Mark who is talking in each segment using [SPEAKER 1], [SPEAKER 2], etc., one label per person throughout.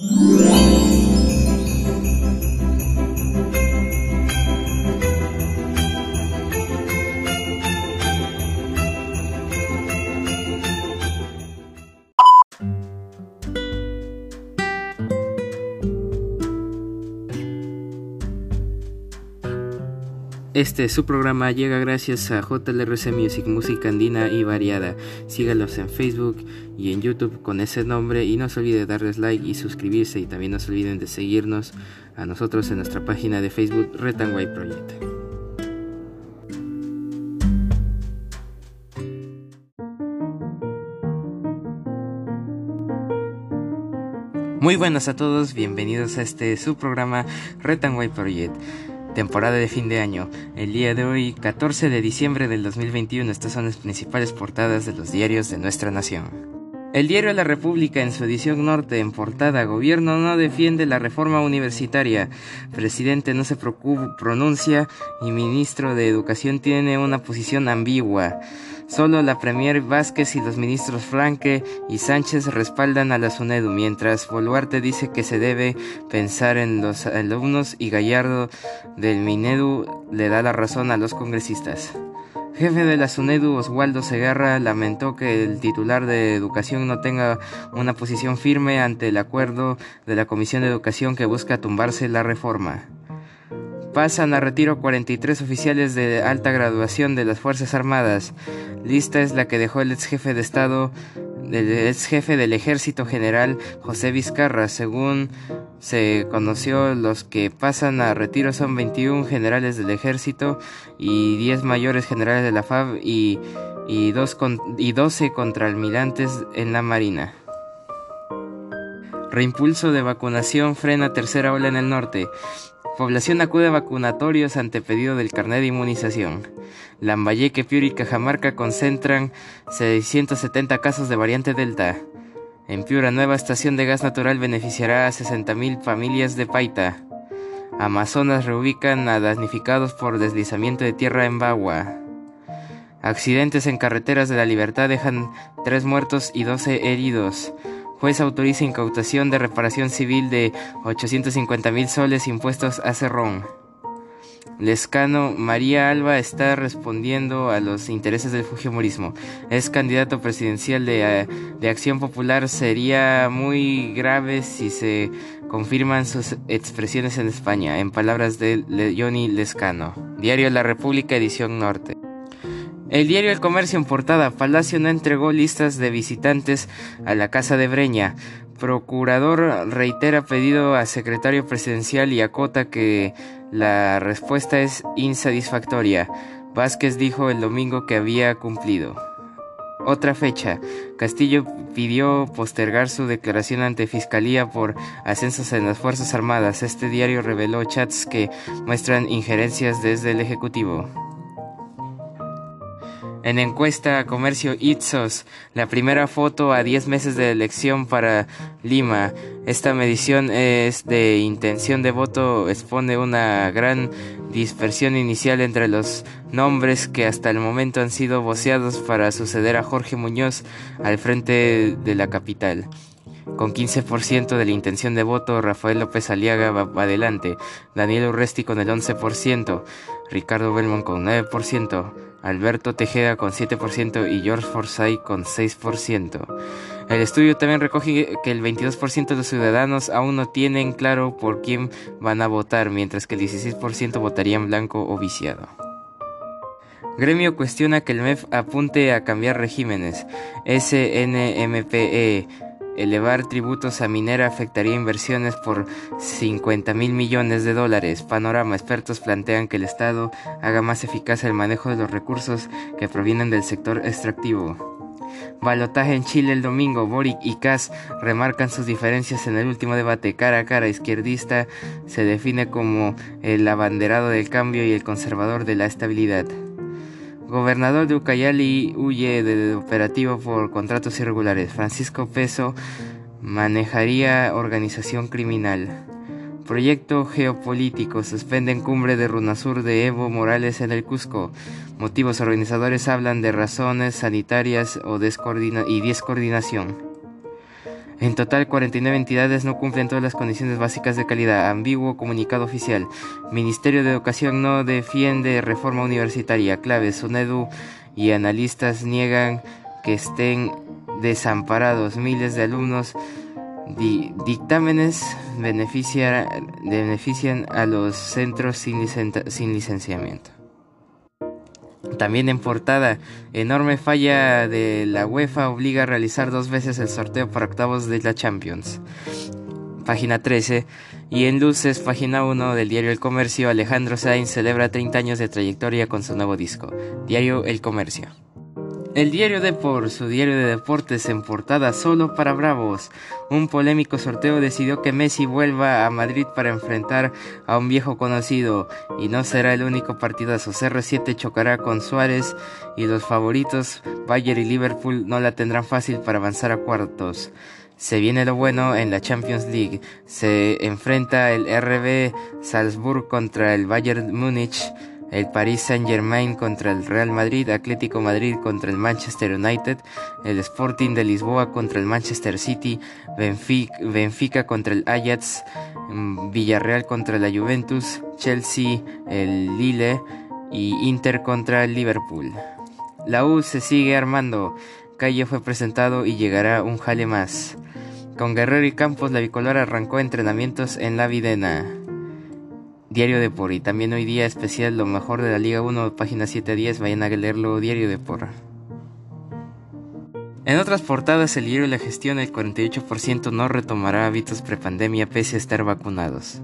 [SPEAKER 1] Música Este su programa llega gracias a JLRC Music, música andina y variada. Sígalos en Facebook y en YouTube con ese nombre y no se olvide darles like y suscribirse y también no se olviden de seguirnos a nosotros en nuestra página de Facebook White Project. Muy buenas a todos, bienvenidos a este su programa Project temporada de fin de año. El día de hoy, 14 de diciembre del 2021, estas son las principales portadas de los diarios de nuestra nación. El diario La República en su edición norte en portada Gobierno no defiende la reforma universitaria, presidente no se pronuncia y ministro de Educación tiene una posición ambigua. Solo la Premier Vázquez y los ministros Franque y Sánchez respaldan a la SUNEDU, mientras Boluarte dice que se debe pensar en los alumnos y Gallardo del Minedu le da la razón a los congresistas. Jefe de la SUNEDU, Oswaldo Segarra, lamentó que el titular de Educación no tenga una posición firme ante el acuerdo de la Comisión de Educación que busca tumbarse la reforma. Pasan a retiro 43 oficiales de alta graduación de las Fuerzas Armadas. Lista es la que dejó el ex jefe de Estado, el ex jefe del Ejército General José Vizcarra. Según se conoció, los que pasan a retiro son 21 generales del Ejército y 10 mayores generales de la FAB y, y, dos y 12 contraalmirantes en la Marina. Reimpulso de vacunación frena tercera ola en el norte. Población acude a vacunatorios ante pedido del carnet de inmunización. Lambayeque, Piura y Cajamarca concentran 670 casos de variante Delta. En Piura, nueva estación de gas natural beneficiará a 60.000 familias de Paita. Amazonas reubican a damnificados por deslizamiento de tierra en Bagua. Accidentes en carreteras de la libertad dejan 3 muertos y 12 heridos. Juez autoriza incautación de reparación civil de 850 mil soles impuestos a Cerrón. Lescano María Alba está respondiendo a los intereses del Fujimorismo. Es candidato presidencial de, de, Acción Popular. Sería muy grave si se confirman sus expresiones en España, en palabras de Johnny Lescano. Diario La República, edición norte. El diario El Comercio en portada, Palacio no entregó listas de visitantes a la Casa de Breña. Procurador reitera pedido a secretario presidencial y acota que la respuesta es insatisfactoria. Vázquez dijo el domingo que había cumplido. Otra fecha. Castillo pidió postergar su declaración ante Fiscalía por ascensos en las Fuerzas Armadas. Este diario reveló chats que muestran injerencias desde el Ejecutivo. En encuesta Comercio Ipsos, la primera foto a 10 meses de elección para Lima. Esta medición es de intención de voto, expone una gran dispersión inicial entre los nombres que hasta el momento han sido voceados para suceder a Jorge Muñoz al frente de la capital. Con 15% de la intención de voto, Rafael López Aliaga va adelante, Daniel Urresti con el 11%, Ricardo Belmont con 9%, Alberto Tejeda con 7% y George Forsyth con 6%. El estudio también recoge que el 22% de los ciudadanos aún no tienen claro por quién van a votar, mientras que el 16% votarían blanco o viciado. Gremio cuestiona que el MEF apunte a cambiar regímenes. SNMPE Elevar tributos a minera afectaría inversiones por 50 mil millones de dólares. Panorama. Expertos plantean que el Estado haga más eficaz el manejo de los recursos que provienen del sector extractivo. Balotaje en Chile el domingo. Boric y Kass remarcan sus diferencias en el último debate. Cara a cara, izquierdista se define como el abanderado del cambio y el conservador de la estabilidad. Gobernador de Ucayali huye del operativo por contratos irregulares. Francisco Peso manejaría organización criminal. Proyecto geopolítico. Suspenden cumbre de Runasur de Evo Morales en el Cusco. Motivos organizadores hablan de razones sanitarias o y descoordinación. En total, 49 entidades no cumplen todas las condiciones básicas de calidad. Ambiguo comunicado oficial. Ministerio de Educación no defiende reforma universitaria. Claves, SUNEDU y analistas niegan que estén desamparados. Miles de alumnos dictámenes benefician a los centros sin, sin licenciamiento. También en portada, enorme falla de la UEFA obliga a realizar dos veces el sorteo para octavos de la Champions. Página 13. Y en luces, página 1 del diario El Comercio, Alejandro Sainz celebra 30 años de trayectoria con su nuevo disco. Diario El Comercio. El diario Depor, su diario de deportes en portada solo para bravos. Un polémico sorteo decidió que Messi vuelva a Madrid para enfrentar a un viejo conocido y no será el único partidazo. CR7 chocará con Suárez y los favoritos Bayern y Liverpool no la tendrán fácil para avanzar a cuartos. Se viene lo bueno en la Champions League. Se enfrenta el RB Salzburg contra el Bayern Múnich el Paris Saint-Germain contra el Real Madrid, Atlético Madrid contra el Manchester United, el Sporting de Lisboa contra el Manchester City, Benfica, contra el Ajax, mm, Villarreal contra la Juventus, Chelsea, el Lille y Inter contra el Liverpool. La U se sigue armando. Calle fue presentado y llegará un jale más. Con Guerrero y Campos, la bicolor arrancó entrenamientos en la Videna. Diario de Por y también hoy día especial lo mejor de la Liga 1, página 7 a 10, vayan a leerlo Diario de Por. En otras portadas, el diario La Gestión, el 48% no retomará hábitos prepandemia pese a estar vacunados.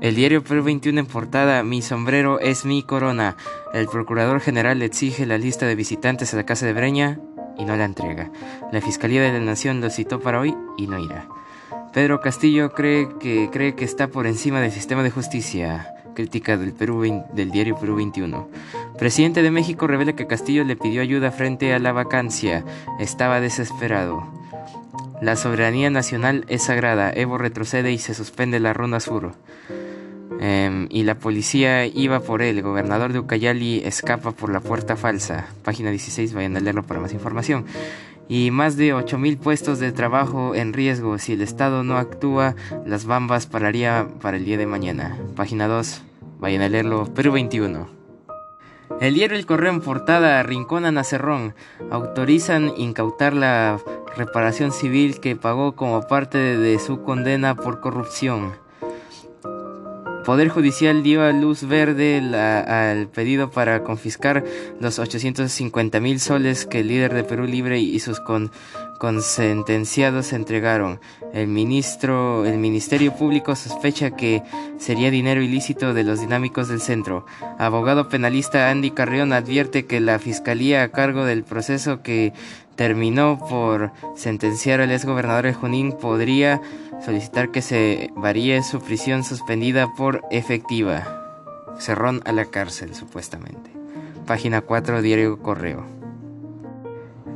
[SPEAKER 1] El diario Perú 21 en portada, Mi sombrero es mi corona. El procurador general exige la lista de visitantes a la casa de Breña y no la entrega. La Fiscalía de la Nación lo citó para hoy y no irá. Pedro Castillo cree que, cree que está por encima del sistema de justicia. Crítica del, Perú, del diario Perú 21. Presidente de México revela que Castillo le pidió ayuda frente a la vacancia. Estaba desesperado. La soberanía nacional es sagrada. Evo retrocede y se suspende la ronda sur. Em, y la policía iba por él. El gobernador de Ucayali escapa por la puerta falsa. Página 16, vayan a leerlo para más información y más de 8.000 puestos de trabajo en riesgo. Si el Estado no actúa, las bambas pararía para el día de mañana. Página 2, vayan a leerlo, Perú 21. El diario El Correo en portada, Rincón a Nacerrón, autorizan incautar la reparación civil que pagó como parte de su condena por corrupción. Poder Judicial dio a luz verde al pedido para confiscar los 850 mil soles que el líder de Perú Libre y sus con, consentenciados entregaron. El ministro, el Ministerio Público sospecha que sería dinero ilícito de los dinámicos del centro. Abogado penalista Andy Carrión advierte que la fiscalía a cargo del proceso que terminó por sentenciar al exgobernador de Junín podría solicitar que se varíe su prisión suspendida por efectiva. Cerrón a la cárcel, supuestamente. Página 4, Diario Correo.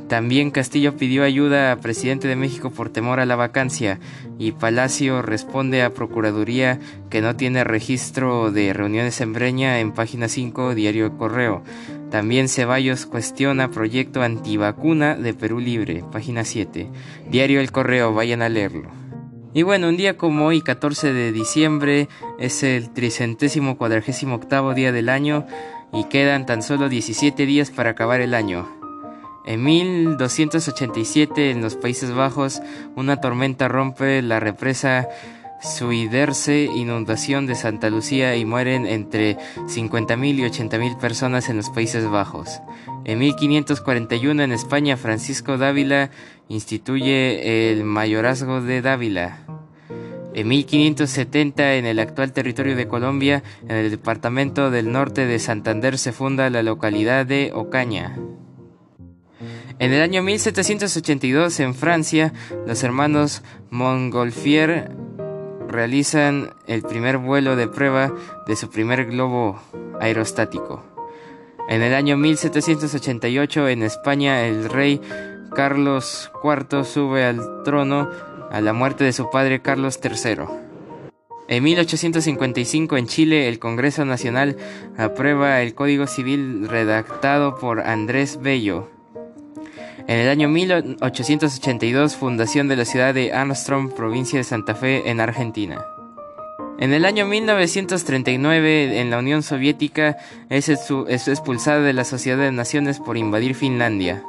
[SPEAKER 1] También Castillo pidió ayuda a presidente de México por temor a la vacancia y Palacio responde a Procuraduría que no tiene registro de reuniones en Breña en página 5 Diario Correo. También Ceballos cuestiona proyecto antivacuna de Perú Libre, página 7. Diario El Correo, vayan a leerlo. Y bueno, un día como hoy, 14 de diciembre, es el tricentésimo cuadragésimo octavo día del año y quedan tan solo 17 días para acabar el año. En 1287, en los Países Bajos, una tormenta rompe la represa Suiderse, inundación de Santa Lucía y mueren entre 50.000 y 80.000 personas en los Países Bajos. En 1541 en España Francisco Dávila instituye el mayorazgo de Dávila. En 1570 en el actual territorio de Colombia, en el departamento del norte de Santander se funda la localidad de Ocaña. En el año 1782 en Francia, los hermanos Montgolfier realizan el primer vuelo de prueba de su primer globo aerostático. En el año 1788 en España el rey Carlos IV sube al trono a la muerte de su padre Carlos III. En 1855 en Chile el Congreso Nacional aprueba el Código Civil redactado por Andrés Bello. En el año 1882, fundación de la ciudad de Armstrong, provincia de Santa Fe, en Argentina. En el año 1939, en la Unión Soviética, es expulsada de la Sociedad de Naciones por invadir Finlandia.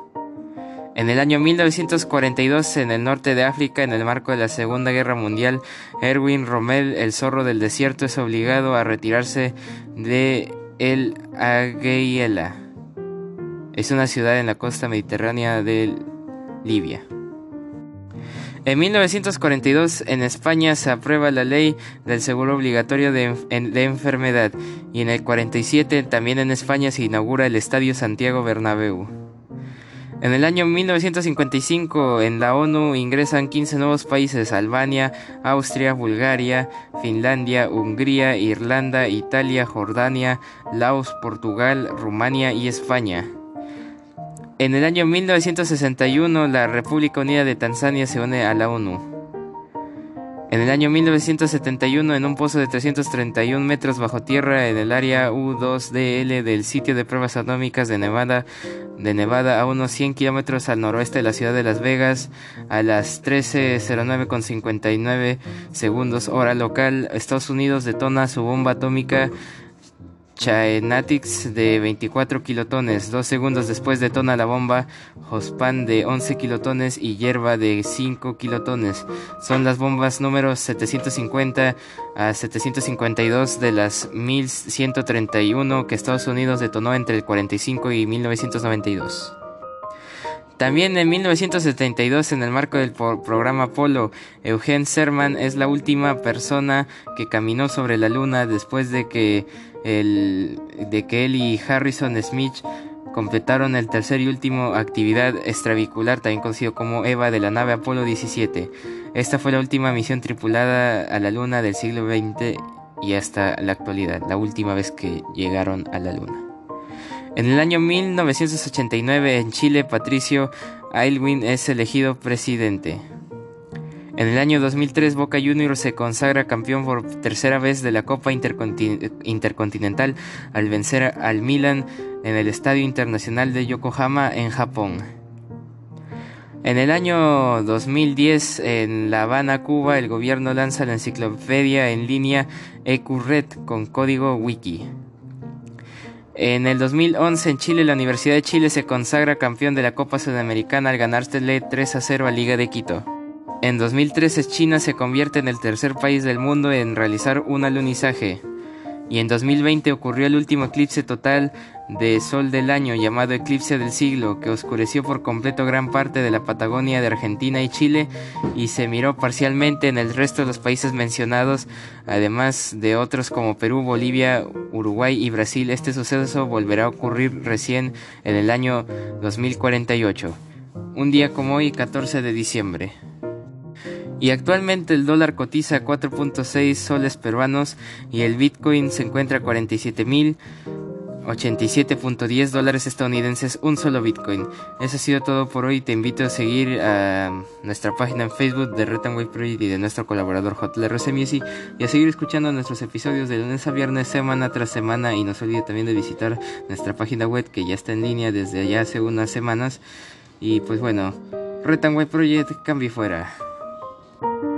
[SPEAKER 1] En el año 1942, en el norte de África, en el marco de la Segunda Guerra Mundial, Erwin Rommel, el zorro del desierto, es obligado a retirarse de El Agheila. Es una ciudad en la costa mediterránea de Libia. En 1942 en España se aprueba la ley del seguro obligatorio de, enfermedad y en el 47 también en España se inaugura el Estadio Santiago Bernabéu. En el año 1955 en la ONU ingresan 15 nuevos países, Albania, Austria, Bulgaria, Finlandia, Hungría, Irlanda, Italia, Jordania, Laos, Portugal, Rumania y España. En el año 1961 la República Unida de Tanzania se une a la ONU. En el año 1971, en un pozo de 331 metros bajo tierra en el área U2DL del sitio de pruebas atómicas de Nevada, de Nevada a unos 100 kilómetros al noroeste de la ciudad de Las Vegas, a las 13.09.59 segundos hora local, Estados Unidos detona su bomba atómica Chaenatics de 24 kilotones. Dos segundos después detona la bomba Jospan de 11 kilotones y Hierba de 5 kilotones. Son las bombas números 750 a 752 de las 1131 que Estados Unidos detonó entre el 45 y 1992. También en 1972, en el marco del programa Apolo, Eugene Cerman es la última persona que caminó sobre la Luna después de que, de que él y Harrison Smith completaron el tercer y último actividad extravicular, también conocido como EVA, de la nave Apolo 17. Esta fue la última misión tripulada a la Luna del siglo XX y hasta la actualidad, la última vez que llegaron a la Luna. En el año 1989 en Chile, Patricio Aylwin es elegido presidente. En el año 2003 Boca Juniors se consagra campeón por tercera vez de la Copa Intercontinental al vencer al Milan en el Estadio Internacional de Yokohama en Japón. En el año 2010 en La Habana, Cuba, el gobierno lanza la enciclopedia en línea EcuRed con código Wiki. En el 2011 en Chile, la Universidad de Chile se consagra campeón de la Copa Sudamericana al ganársele 3 a 0 a Liga de Quito. En 2013 China se convierte en el tercer país del mundo en realizar un alunizaje. Y en 2020 ocurrió el último eclipse total de sol del año llamado eclipse del siglo, que oscureció por completo gran parte de la Patagonia de Argentina y Chile y se miró parcialmente en el resto de los países mencionados, además de otros como Perú, Bolivia, Uruguay y Brasil. Este suceso volverá a ocurrir recién en el año 2048, un día como hoy, 14 de diciembre. Y actualmente el dólar cotiza 4.6 soles peruanos y el Bitcoin se encuentra a 47 mil 87.10 dólares estadounidenses un solo Bitcoin. Eso ha sido todo por hoy. Te invito a seguir a nuestra página en Facebook de Retanway Project y de nuestro colaborador JLRC Music y a seguir escuchando nuestros episodios de lunes a viernes semana tras semana y no se olvide también de visitar nuestra página web que ya está en línea desde allá hace unas semanas y pues bueno, Retanway Project cambie fuera. Thank you.